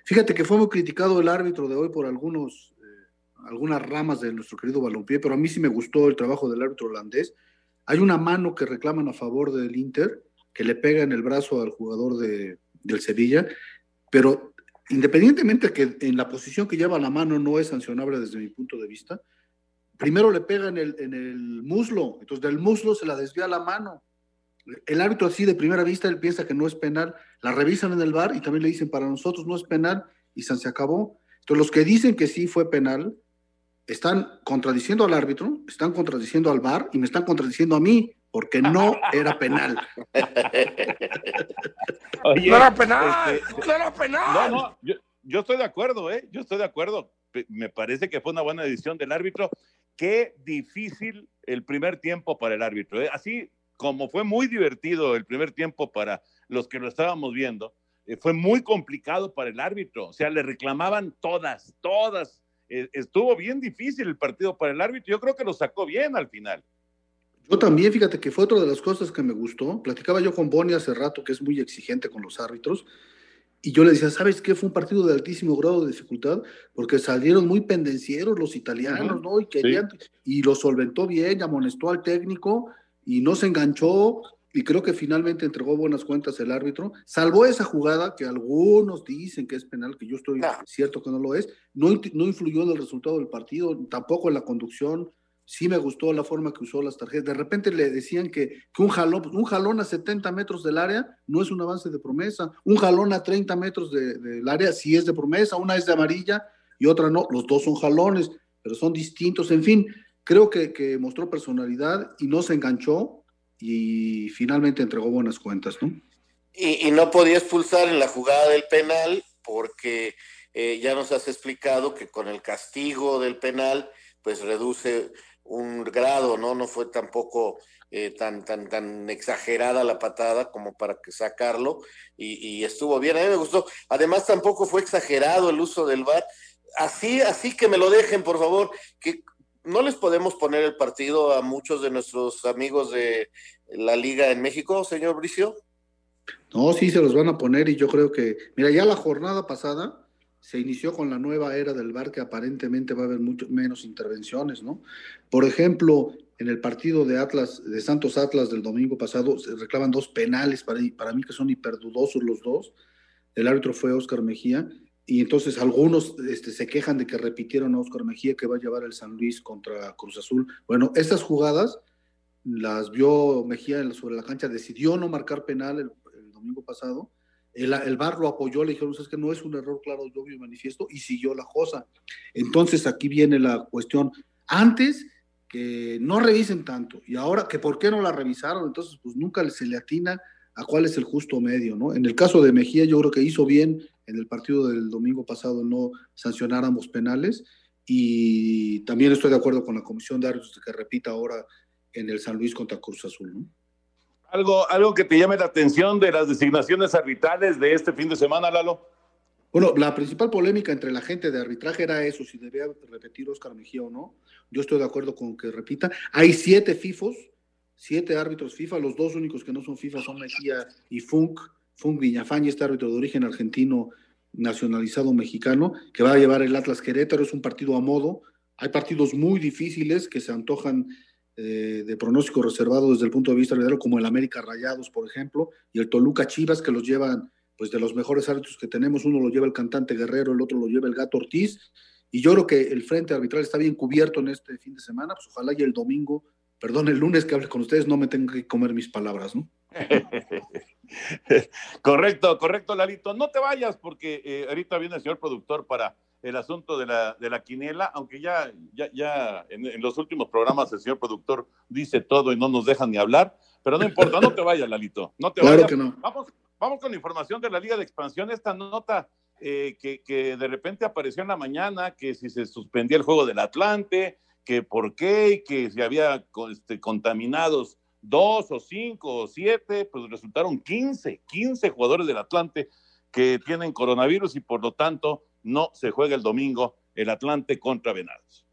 Fíjate que fue muy criticado el árbitro de hoy por algunos, eh, algunas ramas de nuestro querido balompié, pero a mí sí me gustó el trabajo del árbitro holandés. Hay una mano que reclaman a favor del Inter, que le pega en el brazo al jugador de, del Sevilla, pero independientemente que en la posición que lleva la mano no es sancionable desde mi punto de vista, primero le pega en el, en el muslo, entonces del muslo se la desvía la mano el árbitro así de primera vista, él piensa que no es penal, la revisan en el bar y también le dicen para nosotros no es penal y se acabó. Entonces los que dicen que sí fue penal están contradiciendo al árbitro, están contradiciendo al bar y me están contradiciendo a mí porque no era penal. Oye, no era penal, este, no era penal. No, no, yo, yo estoy de acuerdo, ¿eh? Yo estoy de acuerdo. Me parece que fue una buena decisión del árbitro. Qué difícil el primer tiempo para el árbitro. ¿eh? Así como fue muy divertido el primer tiempo para los que lo estábamos viendo, eh, fue muy complicado para el árbitro. O sea, le reclamaban todas, todas. Eh, estuvo bien difícil el partido para el árbitro. Yo creo que lo sacó bien al final. Yo también, fíjate que fue otra de las cosas que me gustó. Platicaba yo con Boni hace rato, que es muy exigente con los árbitros. Y yo le decía, ¿sabes qué? Fue un partido de altísimo grado de dificultad, porque salieron muy pendencieros los italianos, ¿no? Y querían, y lo solventó bien, amonestó al técnico, y no se enganchó y creo que finalmente entregó buenas cuentas el árbitro, salvó esa jugada que algunos dicen que es penal, que yo estoy cierto que no lo es, no, no influyó en el resultado del partido, tampoco en la conducción, sí me gustó la forma que usó las tarjetas, de repente le decían que, que un, jalón, un jalón a 70 metros del área no es un avance de promesa, un jalón a 30 metros del de, área sí es de promesa, una es de amarilla y otra no, los dos son jalones, pero son distintos, en fin, creo que, que, mostró personalidad y no se enganchó y finalmente entregó buenas cuentas, ¿no? Y, no podía expulsar en la jugada del penal porque eh, ya nos has explicado que con el castigo del penal pues reduce un grado, ¿no? No fue tampoco eh, tan, tan, tan exagerada la patada como para que sacarlo y, y, estuvo bien, a mí me gustó. Además tampoco fue exagerado el uso del VAR. Así, así que me lo dejen, por favor, que no les podemos poner el partido a muchos de nuestros amigos de la liga en México, señor Bricio. No, sí se los van a poner y yo creo que, mira, ya la jornada pasada se inició con la nueva era del bar que aparentemente va a haber mucho menos intervenciones, ¿no? Por ejemplo, en el partido de Atlas, de Santos Atlas del domingo pasado, se reclaman dos penales para, para mí que son hiperdudosos los dos. El árbitro fue Oscar Mejía y entonces algunos este, se quejan de que repitieron a Oscar Mejía que va a llevar el San Luis contra Cruz Azul. Bueno, estas jugadas las vio Mejía sobre la cancha, decidió no marcar penal el, domingo pasado. El, VAR lo apoyó, le dijeron, es que no es un error claro, obvio y manifiesto, y siguió la cosa. Entonces aquí viene la cuestión. Antes que no revisen tanto, y ahora que por qué no la revisaron, entonces pues nunca se le atina a cuál es el justo medio, ¿no? En el caso de Mejía, yo creo que hizo bien en el partido del domingo pasado no sancionar ambos penales y también estoy de acuerdo con la comisión de árbitros que repita ahora en el San Luis contra Cruz Azul. ¿no? Algo, algo que te llame la atención de las designaciones arbitrales de este fin de semana, Lalo. Bueno, la principal polémica entre la gente de arbitraje era eso, si debía repetir Oscar Mejía o no. Yo estoy de acuerdo con que repita. Hay siete FIFOs, siete árbitros FIFA, los dos únicos que no son FIFA son Mejía y Funk, Funk Viñafaña, este árbitro de origen argentino nacionalizado mexicano, que va a llevar el Atlas Querétaro, es un partido a modo. Hay partidos muy difíciles que se antojan eh, de pronóstico reservado desde el punto de vista arbitral, como el América Rayados, por ejemplo, y el Toluca Chivas, que los llevan pues de los mejores árbitros que tenemos, uno lo lleva el cantante Guerrero, el otro lo lleva el Gato Ortiz, y yo creo que el frente arbitral está bien cubierto en este fin de semana, pues ojalá y el domingo, perdón, el lunes que hable con ustedes no me tenga que comer mis palabras, ¿no? correcto, correcto, Lalito. No te vayas porque eh, ahorita viene el señor productor para el asunto de la, de la quiniela, aunque ya, ya, ya en, los últimos programas el señor productor dice todo y no nos deja ni hablar, pero no importa, no te vayas, Lalito, no te claro vayas. Que no. Vamos, vamos con información de la Liga de Expansión, esta nota eh, que, que, de repente apareció en la mañana, que si se suspendía el juego del Atlante, que por qué, que si había este, contaminados dos o cinco o siete, pues resultaron 15, 15 jugadores del Atlante que tienen coronavirus y por lo tanto no se juega el domingo el Atlante contra Venados.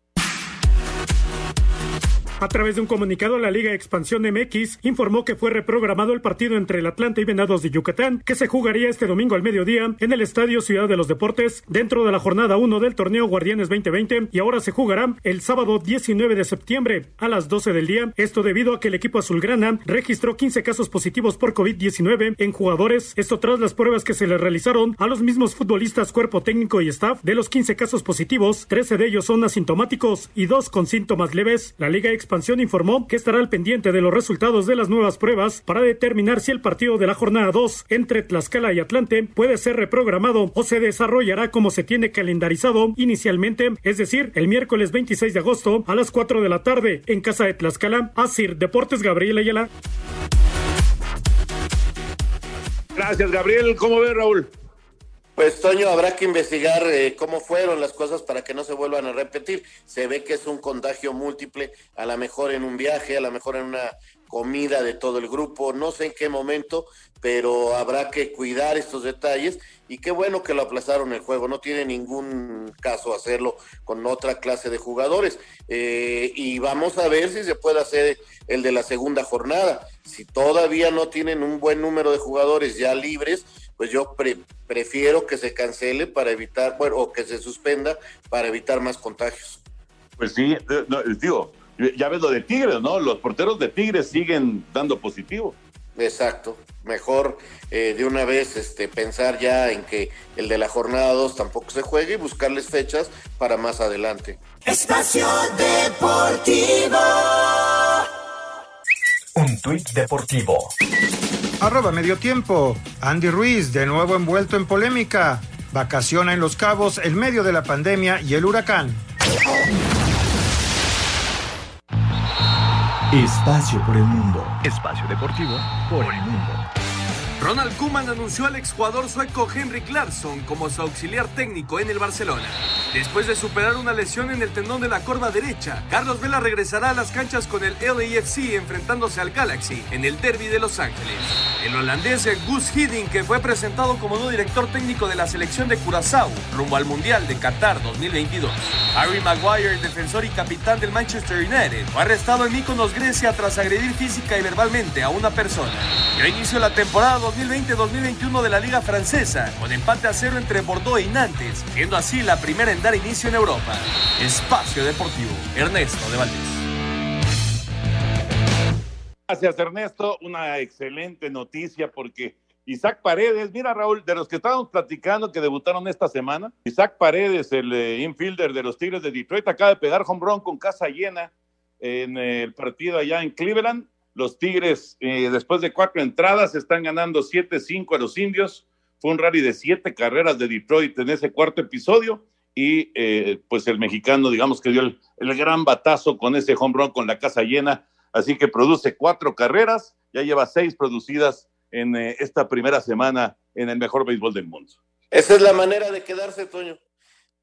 A través de un comunicado, la Liga Expansión MX informó que fue reprogramado el partido entre el Atlante y Venados de Yucatán, que se jugaría este domingo al mediodía en el Estadio Ciudad de los Deportes, dentro de la jornada 1 del torneo Guardianes 2020, y ahora se jugará el sábado 19 de septiembre a las 12 del día. Esto debido a que el equipo azulgrana registró 15 casos positivos por COVID-19 en jugadores. Esto tras las pruebas que se le realizaron a los mismos futbolistas, cuerpo técnico y staff. De los 15 casos positivos, 13 de ellos son asintomáticos y dos con síntomas leves. La Liga Expansión informó que estará al pendiente de los resultados de las nuevas pruebas para determinar si el partido de la jornada 2 entre Tlaxcala y Atlante puede ser reprogramado o se desarrollará como se tiene calendarizado inicialmente, es decir, el miércoles 26 de agosto a las 4 de la tarde en casa de Tlaxcala. Asir Deportes Gabriel Ayala. Gracias, Gabriel. ¿Cómo ves, Raúl? Pues Toño, habrá que investigar eh, cómo fueron las cosas para que no se vuelvan a repetir. Se ve que es un contagio múltiple, a lo mejor en un viaje, a lo mejor en una comida de todo el grupo, no sé en qué momento, pero habrá que cuidar estos detalles y qué bueno que lo aplazaron el juego, no tiene ningún caso hacerlo con otra clase de jugadores. Eh, y vamos a ver si se puede hacer el de la segunda jornada. Si todavía no tienen un buen número de jugadores ya libres, pues yo pre prefiero que se cancele para evitar, bueno, o que se suspenda para evitar más contagios. Pues sí, no, digo, ya ves lo de Tigres, ¿no? Los porteros de Tigres siguen dando positivo. Exacto, mejor eh, de una vez este, pensar ya en que el de la jornada 2 tampoco se juegue y buscarles fechas para más adelante. Espacio Deportivo. Un tuit deportivo. Arroba medio tiempo. Andy Ruiz, de nuevo envuelto en polémica. Vacaciona en Los Cabos en medio de la pandemia y el huracán. Espacio por el mundo. Espacio deportivo por el mundo. Ronald Koeman anunció al exjugador sueco Henrik Larsson como su auxiliar técnico en el Barcelona. Después de superar una lesión en el tendón de la corva derecha, Carlos Vela regresará a las canchas con el LAFC enfrentándose al Galaxy en el derby de Los Ángeles. El holandés Gus Hiddink, que fue presentado como nuevo director técnico de la selección de Curazao rumbo al Mundial de Qatar 2022. Harry Maguire, defensor y capitán del Manchester United, fue arrestado en Mykonos, Grecia tras agredir física y verbalmente a una persona. Dio inicio la temporada 2020-2021 de la Liga Francesa, con empate a cero entre Bordeaux y Nantes, siendo así la primera en dar inicio en Europa. Espacio Deportivo, Ernesto de Valdés. Gracias, Ernesto. Una excelente noticia porque Isaac Paredes, mira Raúl, de los que estábamos platicando que debutaron esta semana, Isaac Paredes, el eh, infielder de los Tigres de Detroit, acaba de pegar home run con casa llena en el partido allá en Cleveland. Los Tigres, eh, después de cuatro entradas, están ganando 7-5 a los indios. Fue un rally de siete carreras de Detroit en ese cuarto episodio. Y eh, pues el mexicano, digamos que dio el, el, gran batazo con ese home run con la casa llena. Así que produce cuatro carreras, ya lleva seis producidas en eh, esta primera semana en el mejor béisbol del mundo. Esa es la manera de quedarse, Toño.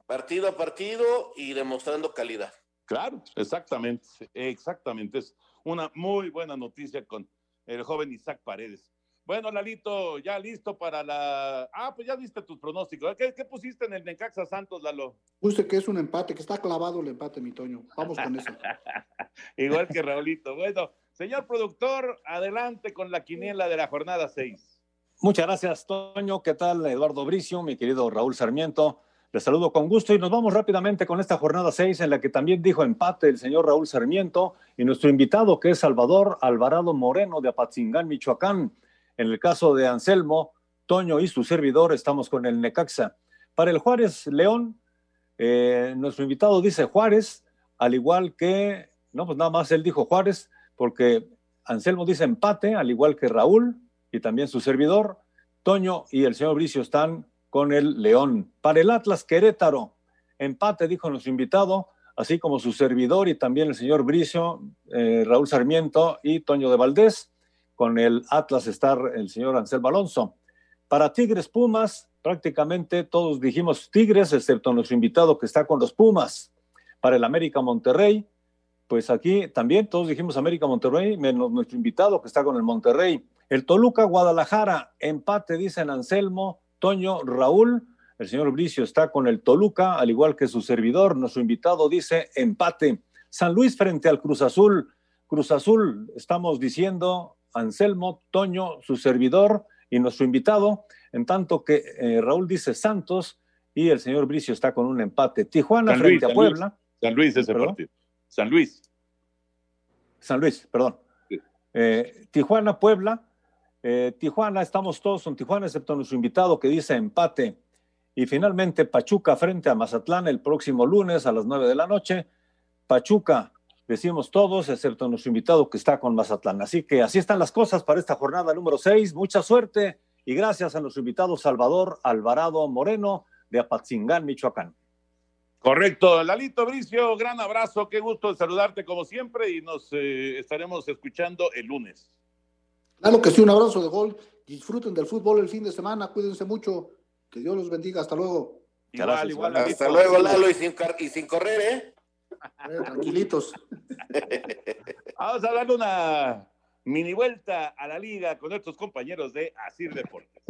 Partido a partido y demostrando calidad. Claro, exactamente, exactamente. Es una muy buena noticia con el joven Isaac Paredes. Bueno, Lalito, ya listo para la. Ah, pues ya viste tus pronósticos. ¿Qué, qué pusiste en el Necaxa Santos, Lalo? Puse que es un empate, que está clavado el empate, mi Toño. Vamos con eso. Igual que Raulito. Bueno, señor productor, adelante con la quiniela de la jornada 6. Muchas gracias, Toño. ¿Qué tal, Eduardo Bricio, mi querido Raúl Sarmiento? Les saludo con gusto y nos vamos rápidamente con esta jornada 6 en la que también dijo empate el señor Raúl Sarmiento y nuestro invitado que es Salvador Alvarado Moreno de Apatzingán, Michoacán. En el caso de Anselmo, Toño y su servidor estamos con el Necaxa. Para el Juárez León, eh, nuestro invitado dice Juárez, al igual que, no, pues nada más él dijo Juárez, porque Anselmo dice empate, al igual que Raúl y también su servidor. Toño y el señor Bricio están con el León. Para el Atlas Querétaro, empate, dijo nuestro invitado, así como su servidor y también el señor Bricio, eh, Raúl Sarmiento y Toño de Valdés con el Atlas Star, el señor Anselmo Alonso. Para Tigres Pumas, prácticamente todos dijimos Tigres, excepto nuestro invitado que está con los Pumas. Para el América Monterrey, pues aquí también todos dijimos América Monterrey, menos nuestro invitado que está con el Monterrey. El Toluca Guadalajara, empate, dicen Anselmo, Toño, Raúl. El señor Bricio está con el Toluca, al igual que su servidor. Nuestro invitado dice empate. San Luis frente al Cruz Azul. Cruz Azul, estamos diciendo Anselmo, Toño, su servidor y nuestro invitado, en tanto que eh, Raúl dice Santos y el señor Bricio está con un empate. Tijuana frente a Puebla. San Luis ese partido. San Luis. San Luis, perdón. Eh, Tijuana, Puebla. Eh, Tijuana, estamos todos en Tijuana, excepto nuestro invitado que dice empate. Y finalmente Pachuca frente a Mazatlán el próximo lunes a las nueve de la noche. Pachuca decimos todos, excepto nuestro invitado que está con Mazatlán. Así que así están las cosas para esta jornada número 6. Mucha suerte y gracias a nuestro invitado Salvador Alvarado Moreno de Apatzingán, Michoacán. Correcto, Lalito Bricio, gran abrazo, qué gusto saludarte como siempre y nos eh, estaremos escuchando el lunes. Claro que sí, un abrazo de gol, disfruten del fútbol el fin de semana, cuídense mucho, que Dios los bendiga, hasta luego. Igual, igual, hasta luego, Lalo, y sin, y sin correr, ¿eh? Tranquilitos. Vamos a darle una mini vuelta a la liga con nuestros compañeros de Asir Deportes.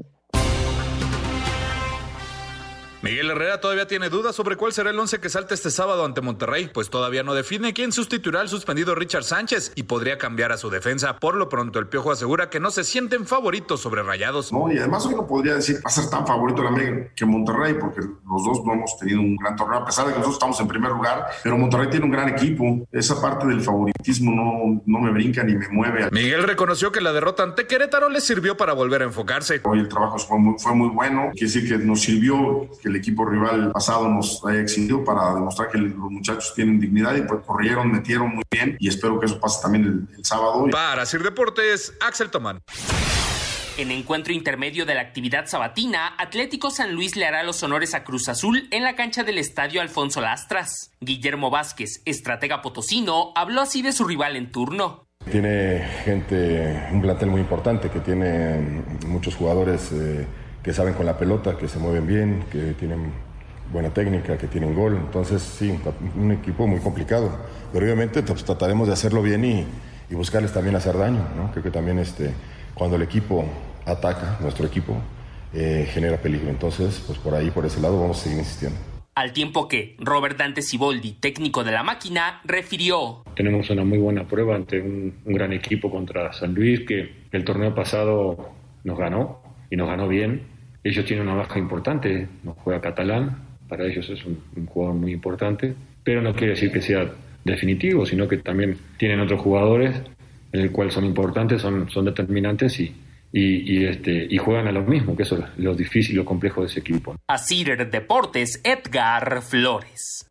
Miguel Herrera todavía tiene dudas sobre cuál será el once que salta este sábado ante Monterrey, pues todavía no define quién sustituirá al suspendido Richard Sánchez y podría cambiar a su defensa. Por lo pronto, el Piojo asegura que no se sienten favoritos sobre Rayados. No, y además hoy no podría decir va a ser tan favorito la América que Monterrey, porque los dos no hemos tenido un gran torneo, a pesar de que nosotros estamos en primer lugar, pero Monterrey tiene un gran equipo. Esa parte del favoritismo no, no me brinca ni me mueve. Miguel reconoció que la derrota ante Querétaro le sirvió para volver a enfocarse. Hoy el trabajo fue muy, fue muy bueno, quiere decir que nos sirvió que el equipo rival pasado nos haya exigido para demostrar que los muchachos tienen dignidad y pues corrieron, metieron muy bien y espero que eso pase también el, el sábado. Para Sir Deportes, Axel Tomán. En encuentro intermedio de la actividad sabatina, Atlético San Luis le hará los honores a Cruz Azul en la cancha del estadio Alfonso Lastras. Guillermo Vázquez, estratega potosino, habló así de su rival en turno. Tiene gente, un plantel muy importante que tiene muchos jugadores eh, que saben con la pelota, que se mueven bien, que tienen buena técnica, que tienen gol. Entonces, sí, un equipo muy complicado. Pero obviamente pues, trataremos de hacerlo bien y, y, buscarles también hacer daño. ¿no? Creo que también este, cuando el equipo ataca, nuestro equipo, eh, genera peligro. Entonces, pues por ahí, por ese lado, vamos a seguir insistiendo. Al tiempo que Robert Dante Siboldi, técnico de la máquina, refirió. Tenemos una muy buena prueba ante un, un gran equipo contra San Luis que el torneo pasado nos ganó y nos ganó bien. Ellos tienen una baja importante, no juega catalán, para ellos es un, un, jugador muy importante, pero no quiere decir que sea definitivo, sino que también tienen otros jugadores en el cual son importantes, son, son determinantes y, y, y, este, y juegan a lo mismo, que eso es lo difícil y lo complejo de ese equipo. Asir Deportes, Edgar Flores.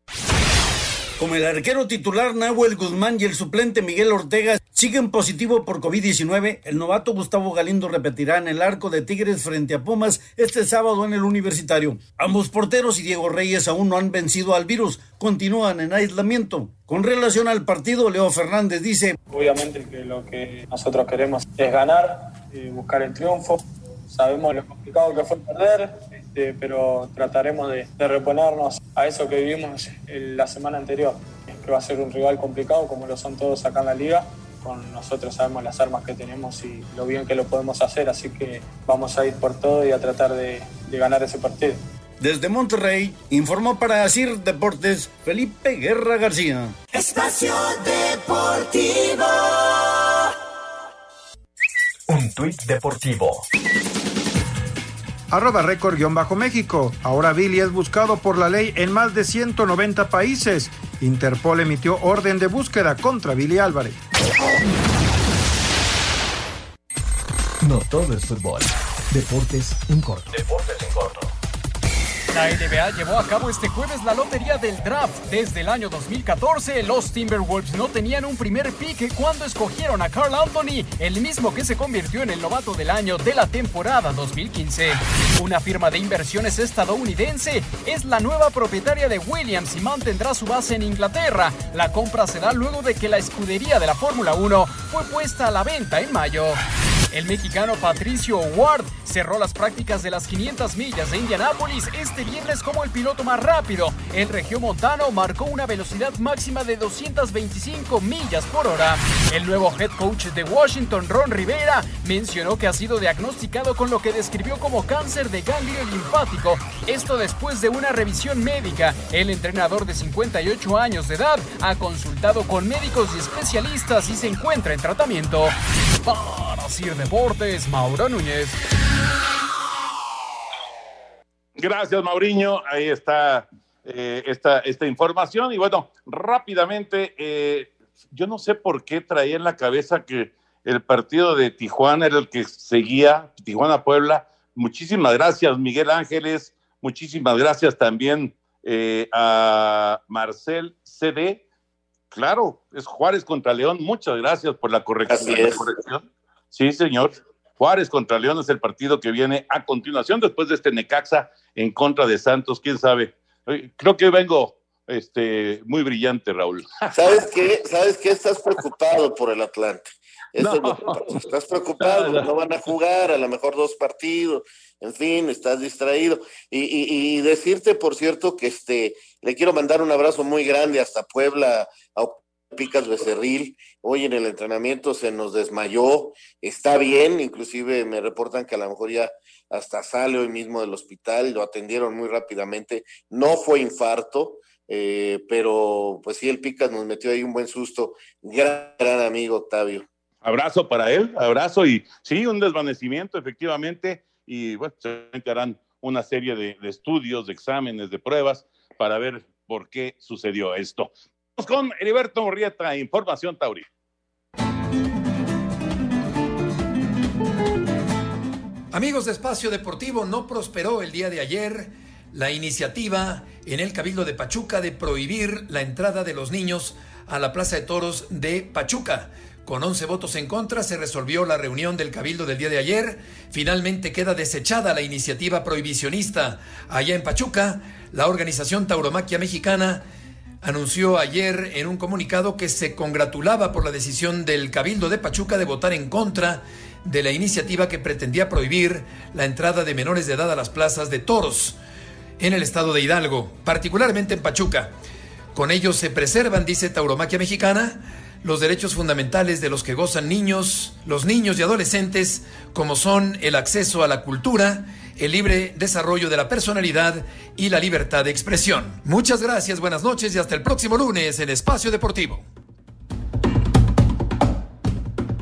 Como el arquero titular Nahuel Guzmán y el suplente Miguel Ortega siguen positivo por COVID-19, el novato Gustavo Galindo repetirá en el arco de Tigres frente a Pumas este sábado en el Universitario. Ambos porteros y Diego Reyes aún no han vencido al virus, continúan en aislamiento. Con relación al partido, Leo Fernández dice: Obviamente que lo que nosotros queremos es ganar, y buscar el triunfo. Sabemos lo complicado que fue perder, este, pero trataremos de, reponernos a eso que vivimos la semana anterior, que va a ser un rival complicado como lo son todos acá en la liga, con nosotros sabemos las armas que tenemos y lo bien que lo podemos hacer, así que vamos a ir por todo y a tratar de, de ganar ese partido. Desde Monterrey, informó para Asir Deportes Felipe Guerra García. Espacio Deportivo. Un tuit deportivo. Arroba récord-méxico. Ahora Billy es buscado por la ley en más de 190 países. Interpol emitió orden de búsqueda contra Billy Álvarez. No todo es fútbol. Deportes en corto. Deportes en corto. La NBA llevó a cabo este jueves la lotería del draft. Desde el año 2014, los Timberwolves no tenían un primer pick cuando escogieron a Carl Anthony, el mismo que se convirtió en el novato del año de la temporada 2015. Una firma de inversiones estadounidense es la nueva propietaria de Williams y mantendrá su base en Inglaterra. La compra se da luego de que la escudería de la Fórmula 1 fue puesta a la venta en mayo. El mexicano Patricio Ward cerró las prácticas de las 500 millas de Indianápolis este viernes como el piloto más rápido. El regiomontano marcó una velocidad máxima de 225 millas por hora. El nuevo head coach de Washington, Ron Rivera, mencionó que ha sido diagnosticado con lo que describió como cáncer de ganglio linfático. Esto después de una revisión médica. El entrenador de 58 años de edad ha consultado con médicos y especialistas y se encuentra en tratamiento. Para Deportes, Mauro Núñez. Gracias, Mauriño. Ahí está eh, esta, esta información. Y bueno, rápidamente, eh, yo no sé por qué traía en la cabeza que el partido de Tijuana era el que seguía, Tijuana-Puebla. Muchísimas gracias, Miguel Ángeles. Muchísimas gracias también eh, a Marcel CD. Claro, es Juárez contra León. Muchas gracias por la corrección. Así es. la corrección. Sí, señor. Juárez contra León es el partido que viene a continuación después de este Necaxa en contra de Santos. ¿Quién sabe? Creo que vengo este, muy brillante, Raúl. ¿Sabes qué? ¿Sabes qué? Estás preocupado por el Atlante. Eso No. Estás preocupado, No, no. no van a jugar, a lo mejor dos partidos, en fin, estás distraído. Y, y- y decirte, por cierto, que este, le quiero mandar un abrazo muy grande hasta Puebla, a Picas Becerril. Hoy en el entrenamiento se nos desmayó, está bien, inclusive me reportan que a lo mejor ya hasta sale hoy mismo del hospital, lo atendieron muy rápidamente, no fue infarto, eh, pero pues sí, el Picas nos metió ahí un buen susto. Gran, gran amigo, Octavio. Abrazo para él, abrazo y sí, un desvanecimiento efectivamente y bueno, seguramente harán una serie de, de estudios, de exámenes, de pruebas para ver por qué sucedió esto. Con Heriberto Morrieta, Información Tauri. Amigos de Espacio Deportivo, no prosperó el día de ayer la iniciativa en el Cabildo de Pachuca de prohibir la entrada de los niños a la Plaza de Toros de Pachuca. Con 11 votos en contra se resolvió la reunión del Cabildo del día de ayer. Finalmente queda desechada la iniciativa prohibicionista allá en Pachuca. La organización Tauromaquia Mexicana anunció ayer en un comunicado que se congratulaba por la decisión del Cabildo de Pachuca de votar en contra de la iniciativa que pretendía prohibir la entrada de menores de edad a las plazas de toros en el estado de Hidalgo, particularmente en Pachuca. Con ello se preservan, dice Tauromaquia Mexicana, los derechos fundamentales de los que gozan niños, los niños y adolescentes, como son el acceso a la cultura, el libre desarrollo de la personalidad y la libertad de expresión. Muchas gracias, buenas noches y hasta el próximo lunes en Espacio Deportivo.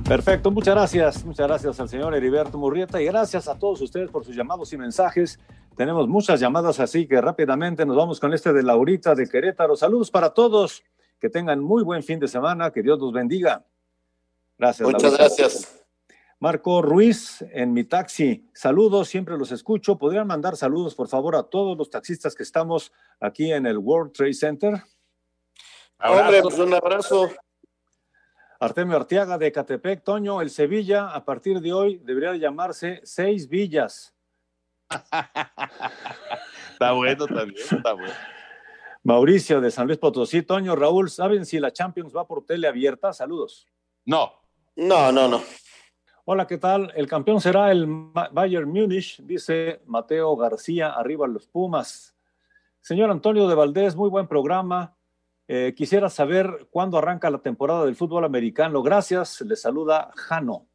Perfecto, muchas gracias. Muchas gracias al señor Heriberto Murrieta y gracias a todos ustedes por sus llamados y mensajes. Tenemos muchas llamadas, así que rápidamente nos vamos con este de Laurita de Querétaro. Saludos para todos. Que tengan muy buen fin de semana. Que Dios los bendiga. Gracias. Muchas gracias. Marco Ruiz en mi taxi. Saludos, siempre los escucho. ¿Podrían mandar saludos, por favor, a todos los taxistas que estamos aquí en el World Trade Center? Hombre, pues un abrazo. Artemio Arteaga de Catepec, Toño, el Sevilla a partir de hoy debería llamarse Seis Villas. Está bueno también, está bueno. Mauricio de San Luis Potosí, Toño, Raúl, ¿saben si la Champions va por tele abierta? Saludos. No. No, no, no. Hola, ¿qué tal? El campeón será el Bayern Múnich, dice Mateo García, arriba los Pumas. Señor Antonio de Valdés, muy buen programa. Eh, quisiera saber cuándo arranca la temporada del fútbol americano. Gracias, le saluda Jano.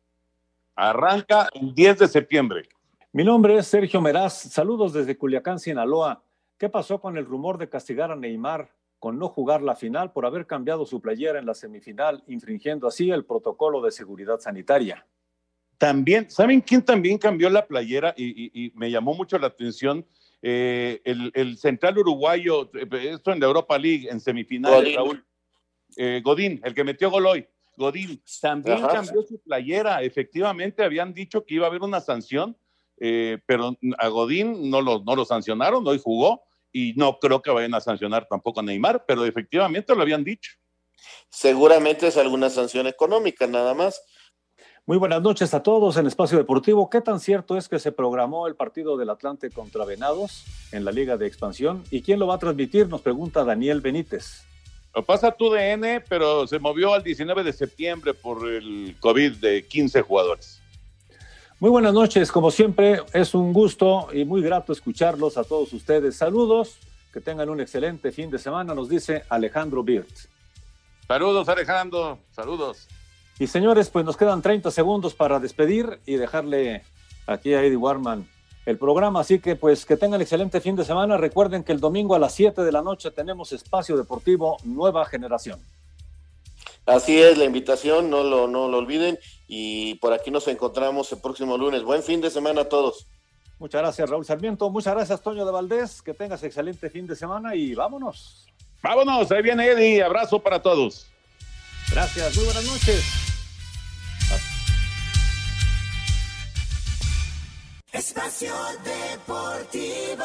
Arranca el 10 de septiembre. Mi nombre es Sergio Meraz. Saludos desde Culiacán, Sinaloa. ¿Qué pasó con el rumor de castigar a Neymar con no jugar la final por haber cambiado su playera en la semifinal, infringiendo así el protocolo de seguridad sanitaria? También, ¿saben quién también cambió la playera y, me llamó mucho la atención? Eh, el, central uruguayo, esto en la Europa League, en semifinales, Raúl. Eh, Godín, el que metió gol hoy. Godín también cambió su playera. Efectivamente, habían dicho que iba a haber una sanción, eh, pero a Godín no lo, no lo sancionaron, hoy jugó y no creo que vayan a sancionar tampoco a Neymar, pero efectivamente lo habían dicho. Seguramente es alguna sanción económica, nada más. Muy buenas noches a todos en Espacio Deportivo. ¿Qué tan cierto es que se programó el partido del Atlante contra Venados en la Liga de Expansión? ¿Y quién lo va a transmitir? Nos pregunta Daniel Benítez. Lo pasa tu DN, pero se movió al 19 de septiembre por el COVID de 15 jugadores. Muy buenas noches, como siempre, es un gusto y muy grato escucharlos a todos ustedes. Saludos, que tengan un excelente fin de semana, nos dice Alejandro Birt. Saludos, Alejandro, saludos. Y señores, pues nos quedan 30 segundos para despedir y dejarle aquí a Eddie Warman el programa. Así que pues que tengan excelente fin de semana. Recuerden que el domingo a las 7 de la noche tenemos espacio deportivo Nueva Generación. Así es la invitación, no lo, no lo olviden. Y por aquí nos encontramos el próximo lunes. Buen fin de semana a todos. Muchas gracias, Raúl Sarmiento. Muchas gracias, Toño de Valdés. Que tengas excelente fin de semana y vámonos. Vámonos, ahí viene Eddie. Abrazo para todos. Gracias, muy buenas noches. Espacio Deportivo.